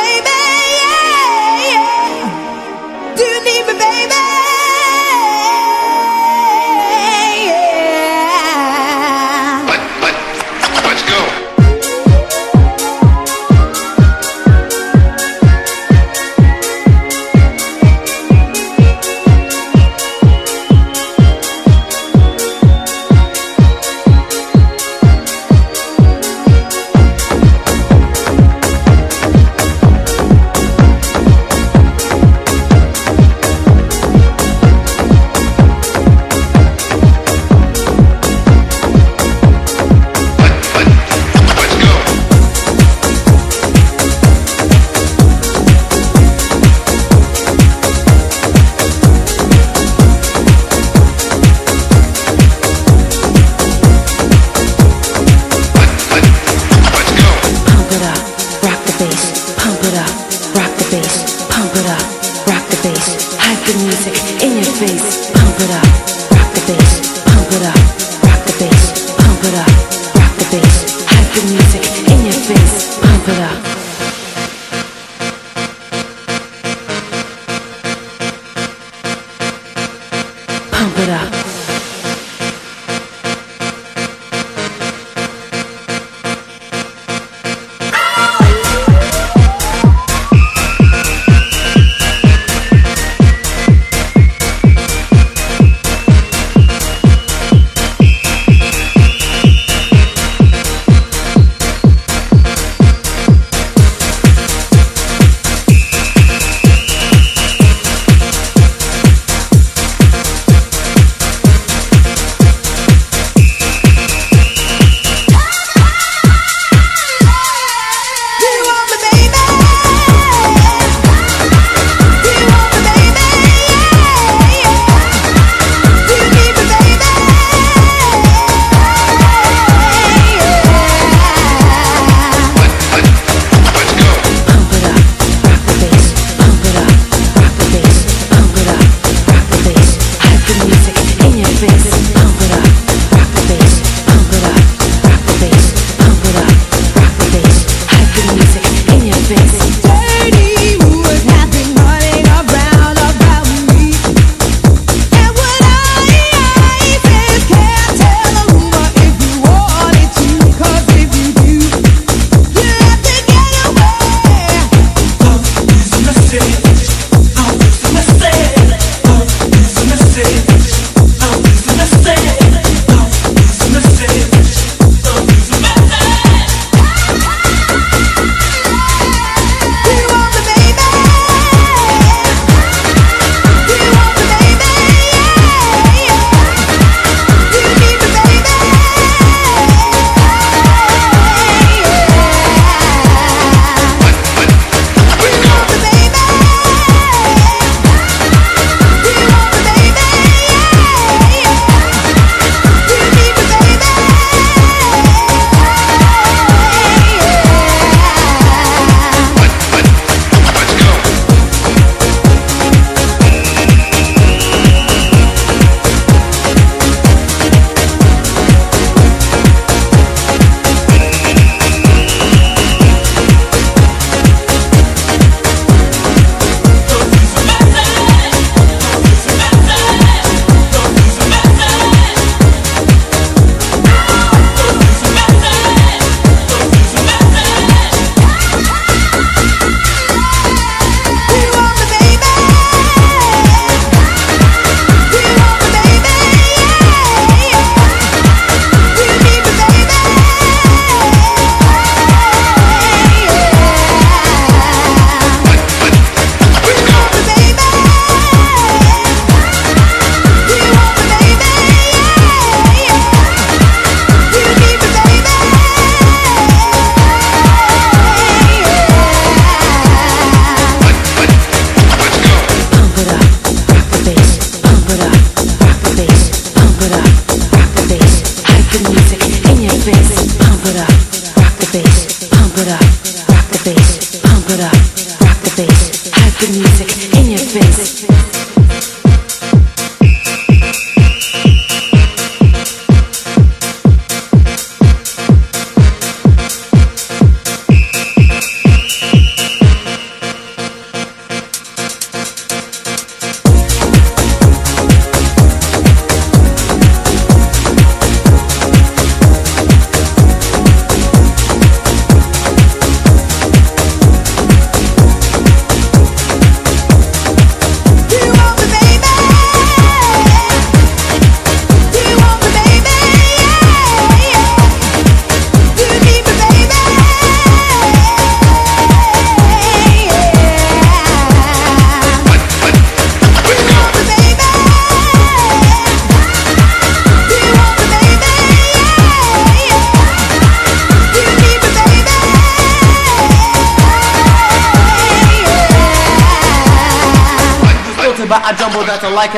baby.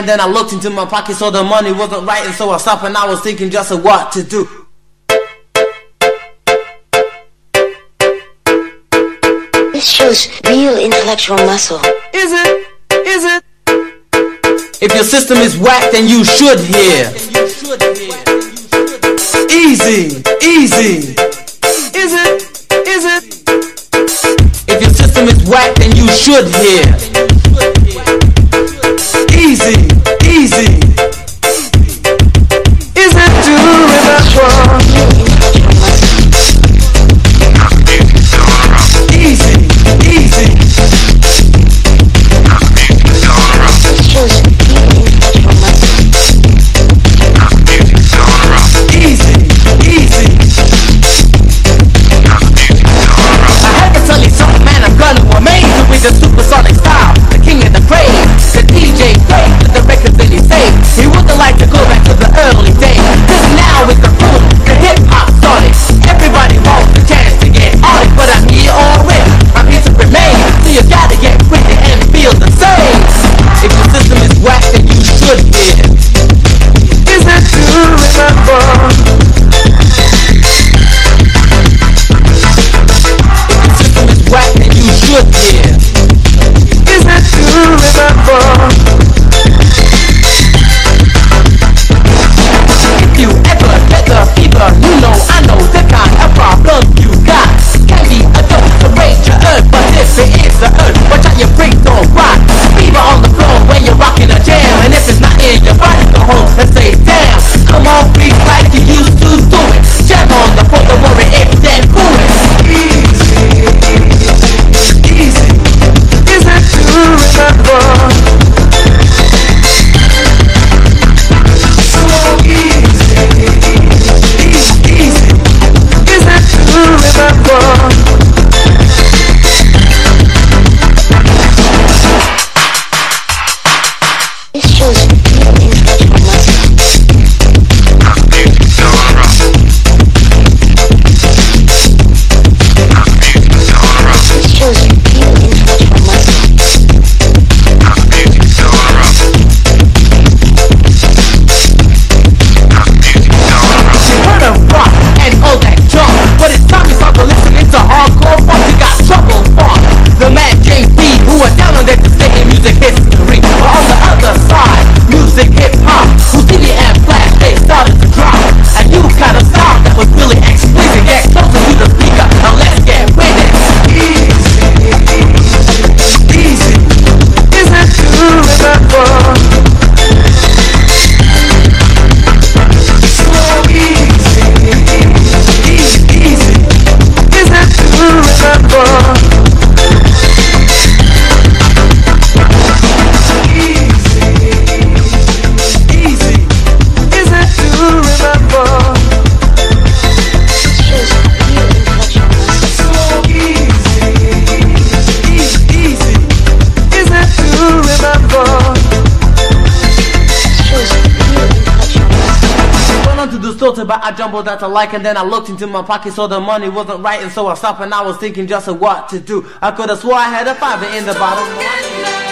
and then I looked into my pocket, so the money wasn't right, and so I stopped and I was thinking just of what to do. This shows real intellectual muscle. Is it? Is it? If your system is whack, then you should hear. Easy, easy. Is it? Is it? If your system is whack, then you should hear. But I jumbled that the like and then I looked into my pocket so the money wasn't right and so I stopped and I was thinking just of what to do. I could have swore I had a fiver in the bottom.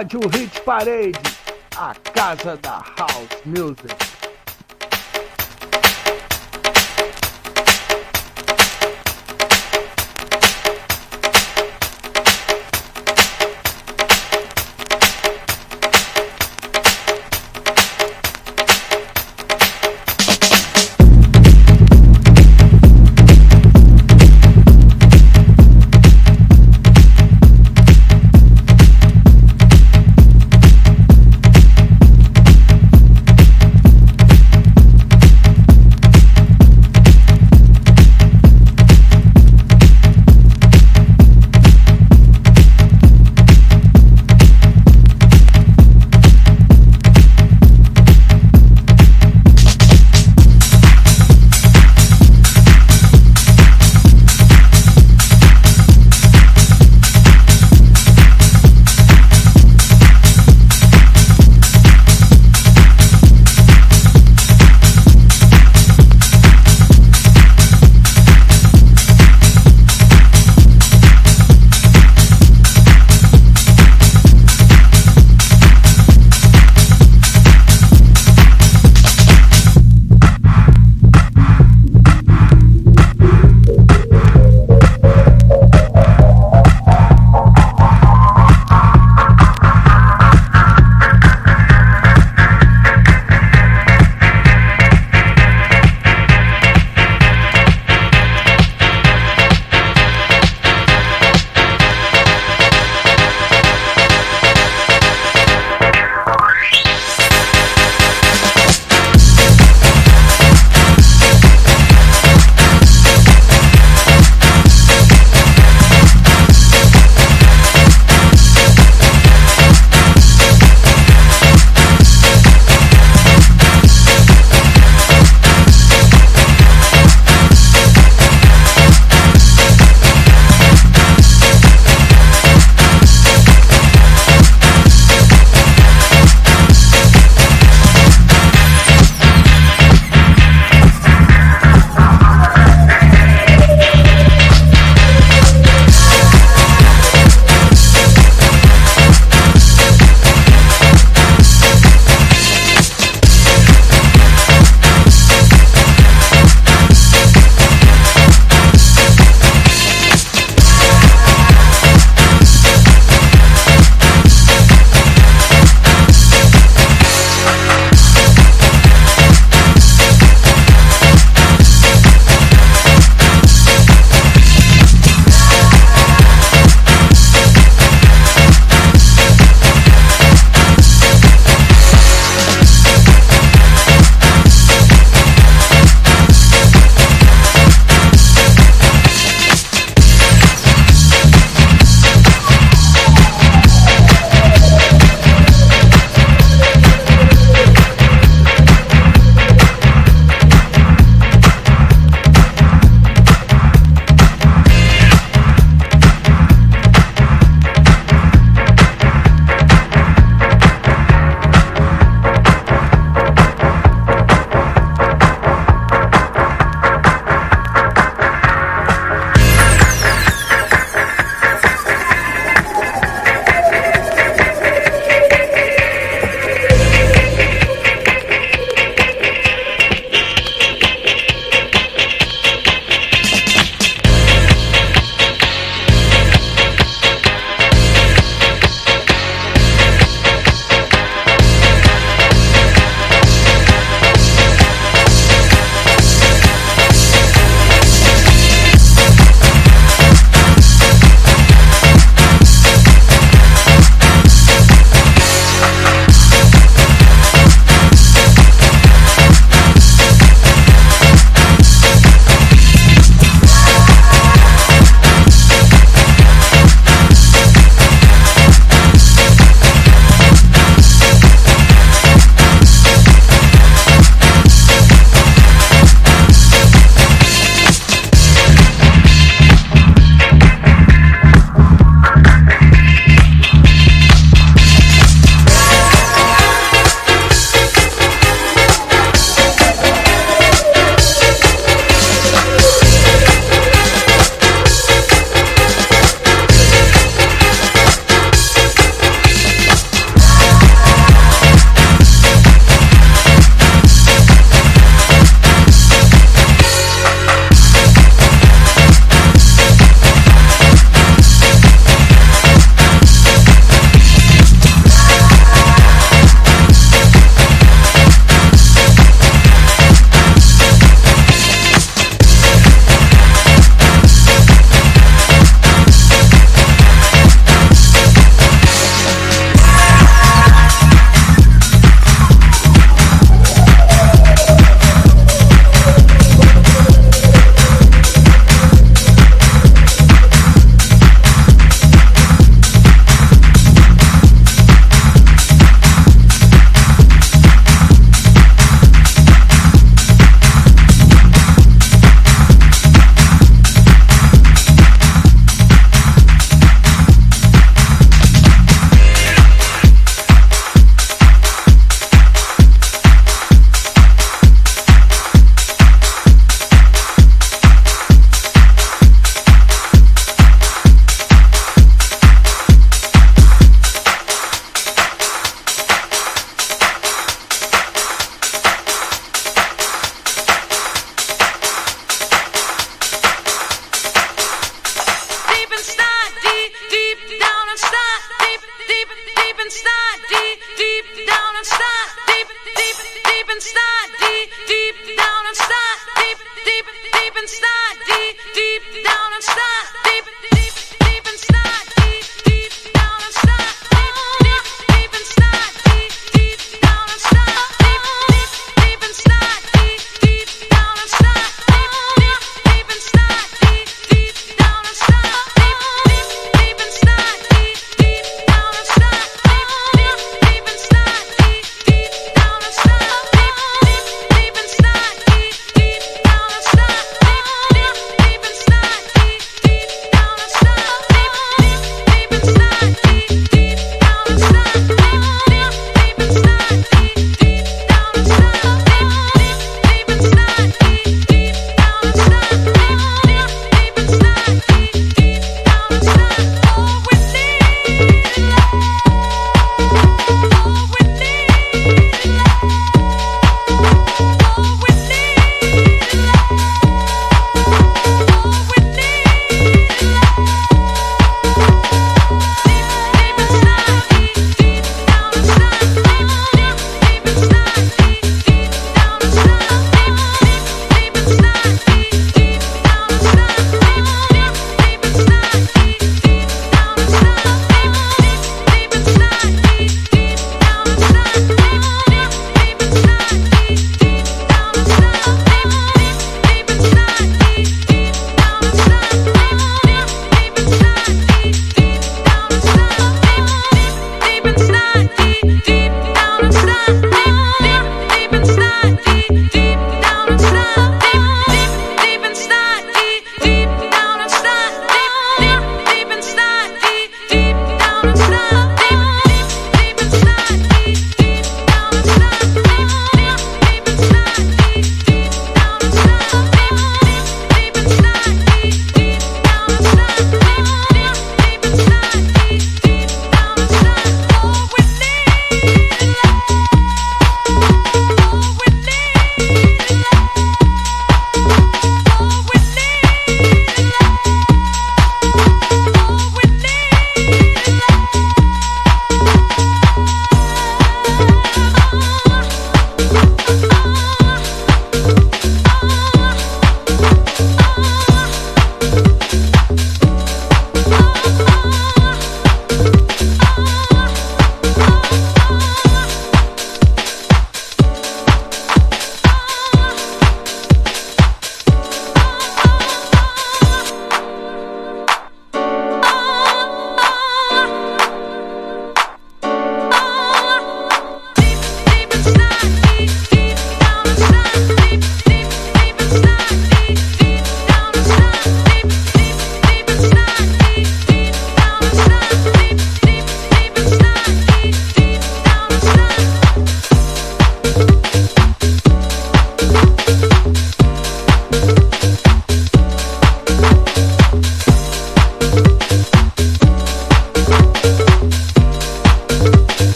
Rádio Hit Parade, a casa da House Music. Stop.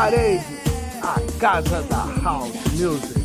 Parade, a casa da House Music.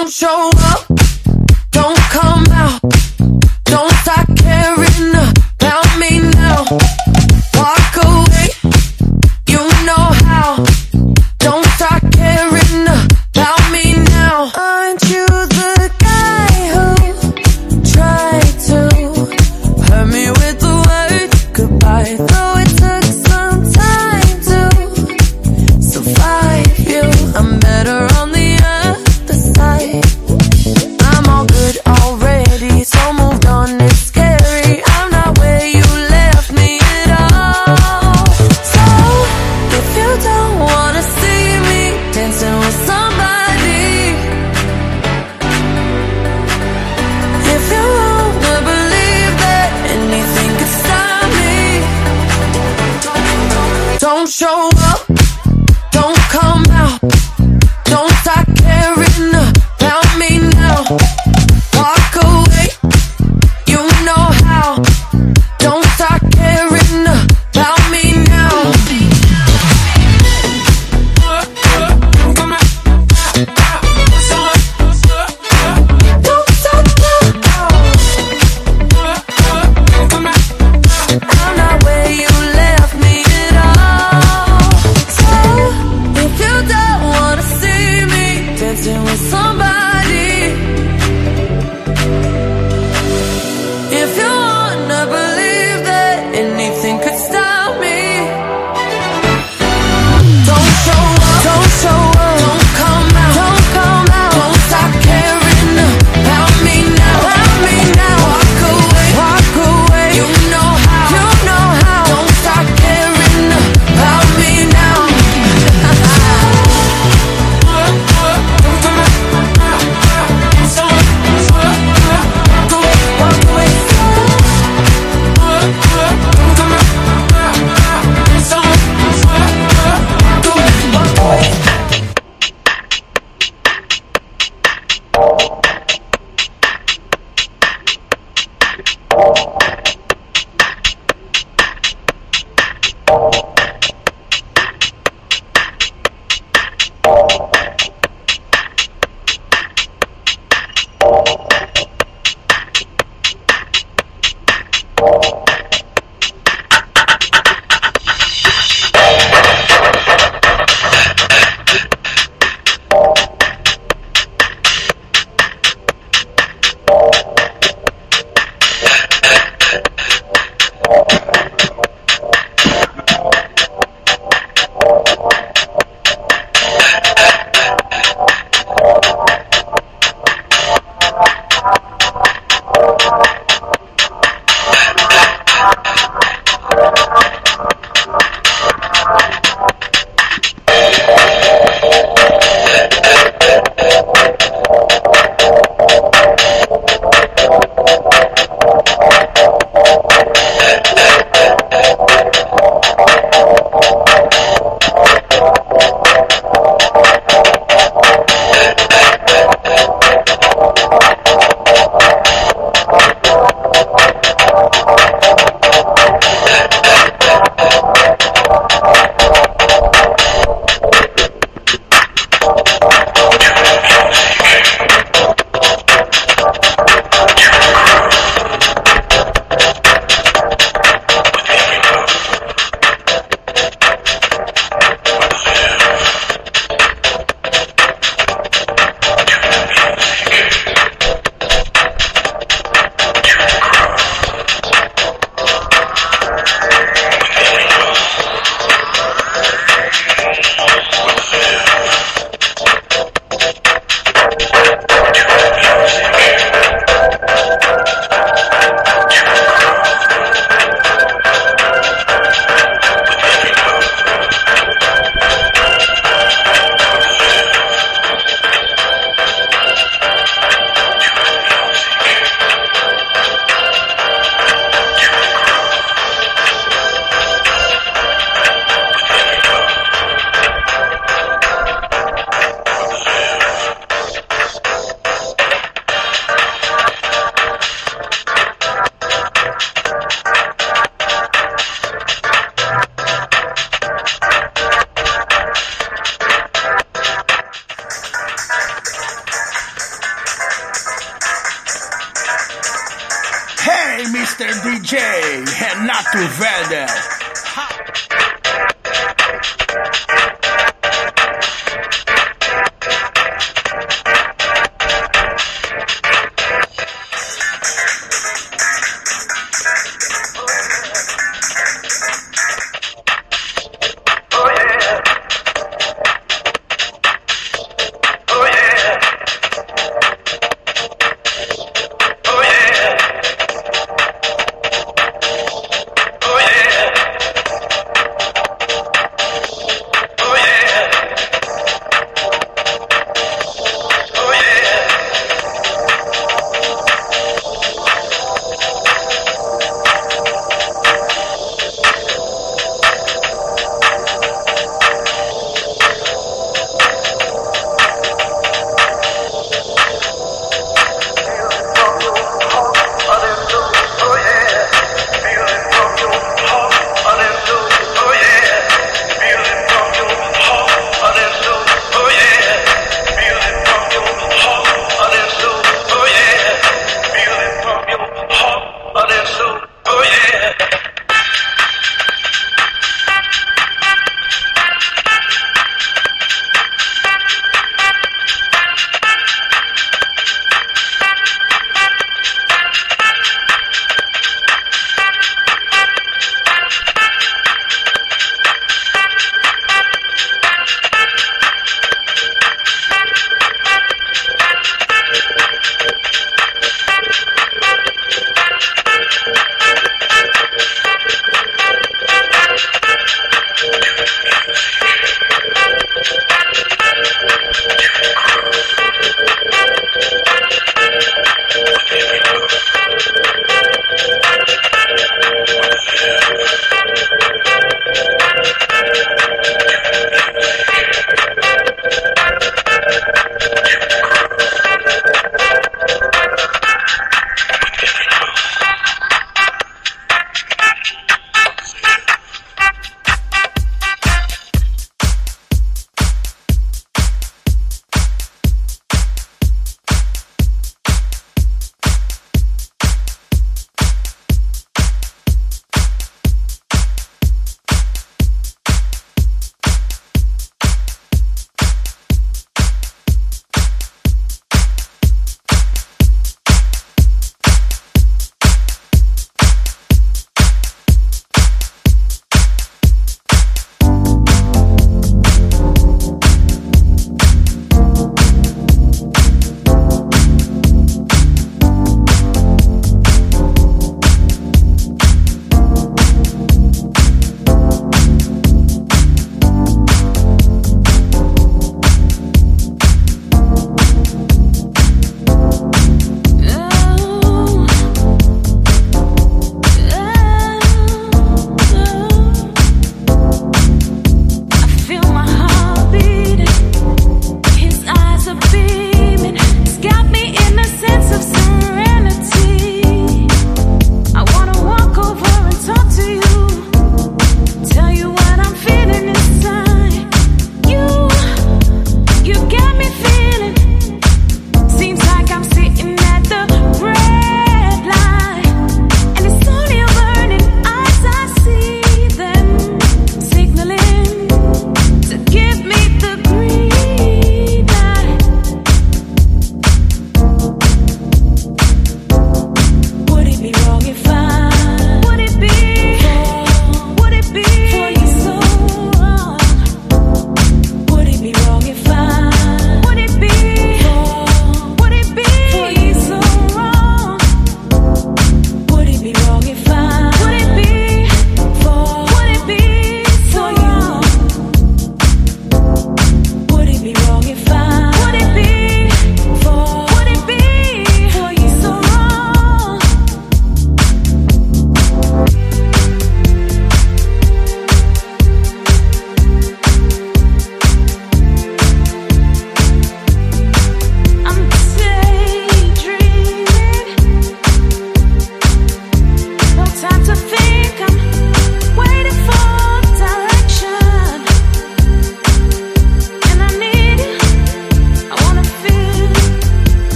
I'm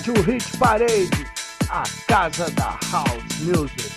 Rádio Hit Parade, a casa da House Music.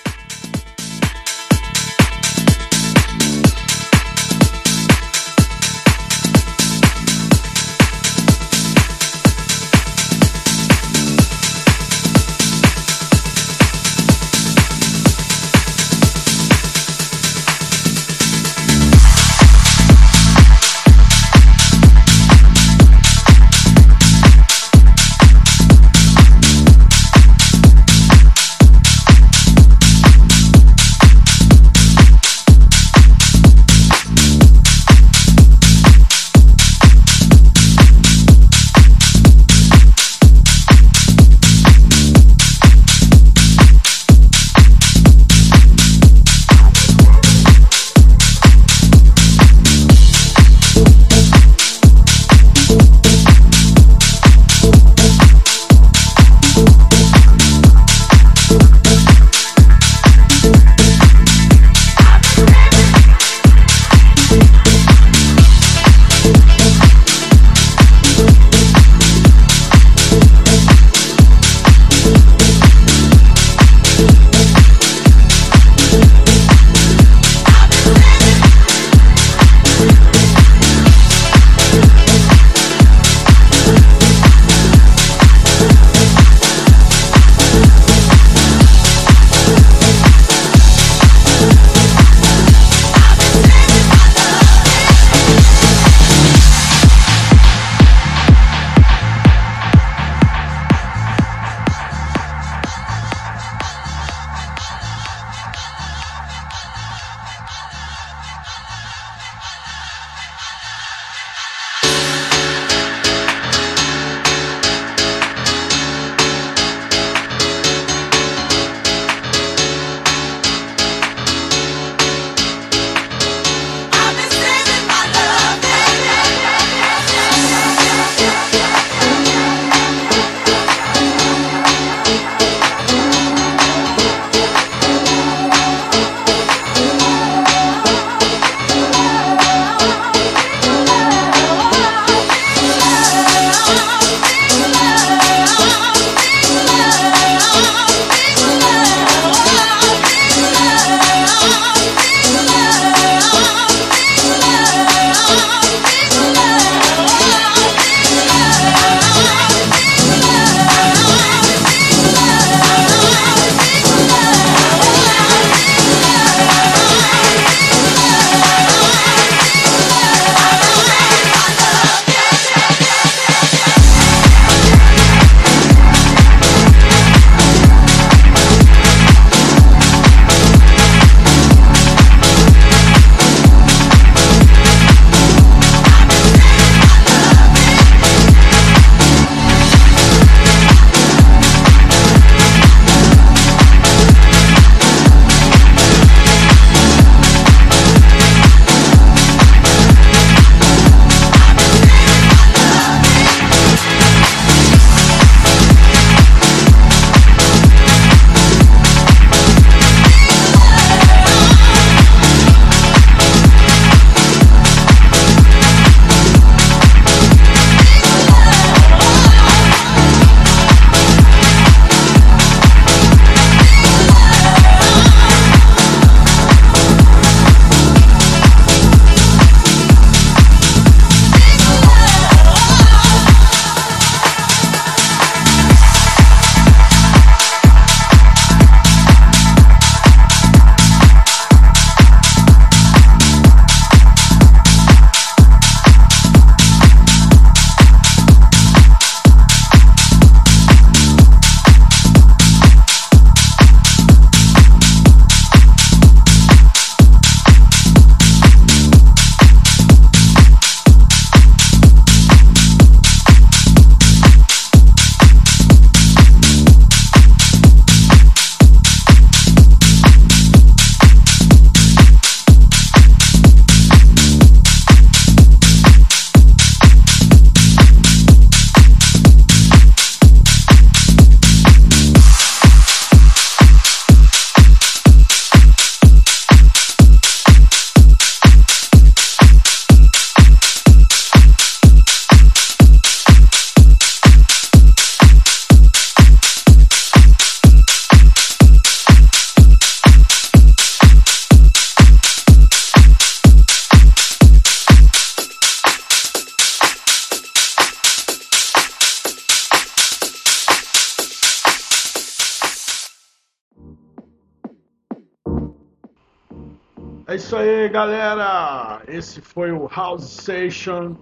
Galera. Esse foi o House Session.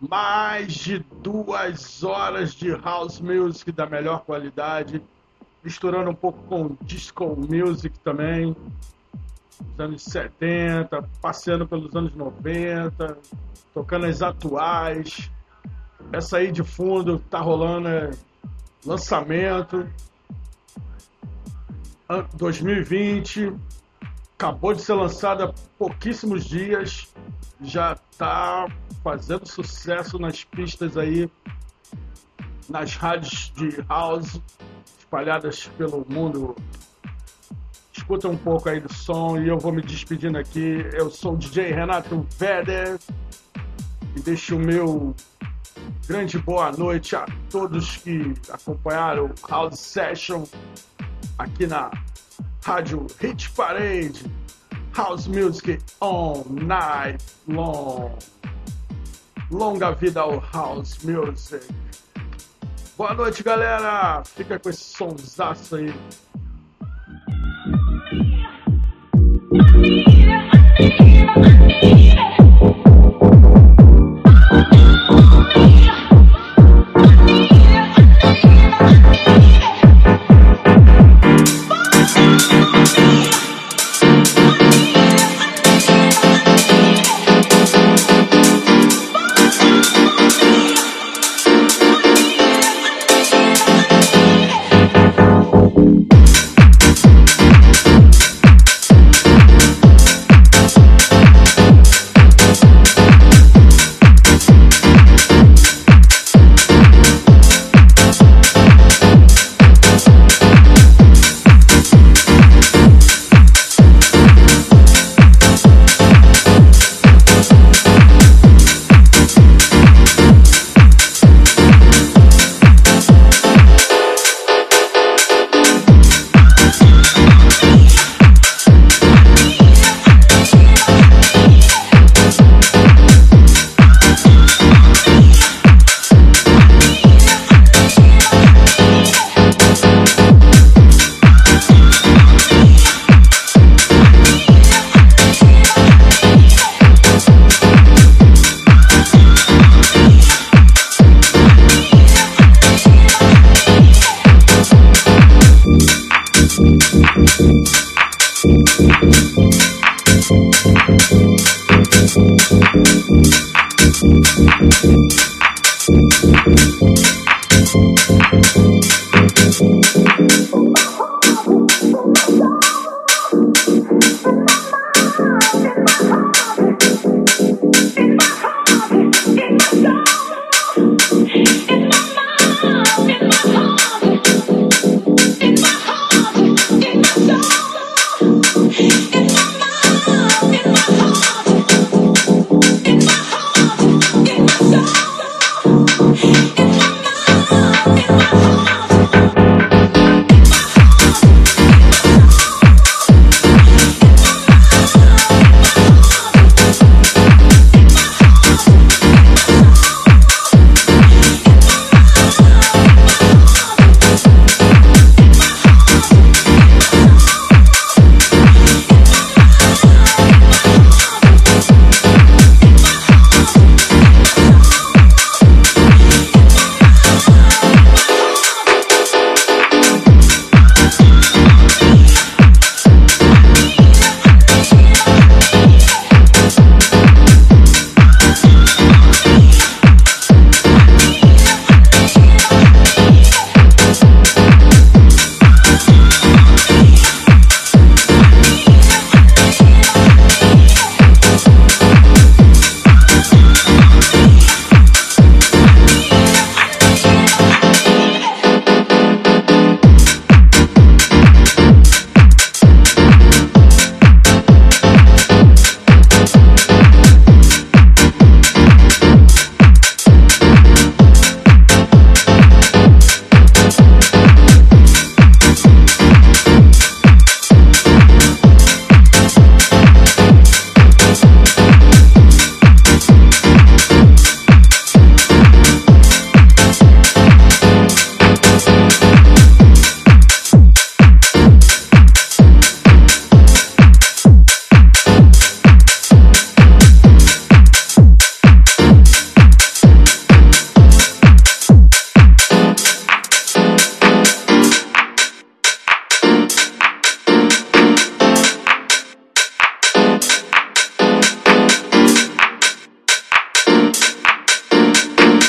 Mais de duas horas de house music da melhor qualidade, misturando um pouco com disco music também, dos anos 70, passeando pelos anos 90, tocando as atuais. Essa aí de fundo tá rolando é lançamento 2020 acabou de ser lançada há pouquíssimos dias, já está fazendo sucesso nas pistas aí, nas rádios de house espalhadas pelo mundo. Escuta um pouco aí do som e eu vou me despedindo aqui. Eu sou o DJ Renato Veder e deixo o meu grande boa noite a todos que acompanharam o House Session aqui na Rádio Hit Parade, House Music all night long. Longa vida ao House Music. Boa noite, galera. Fica com esse sonsaço aí.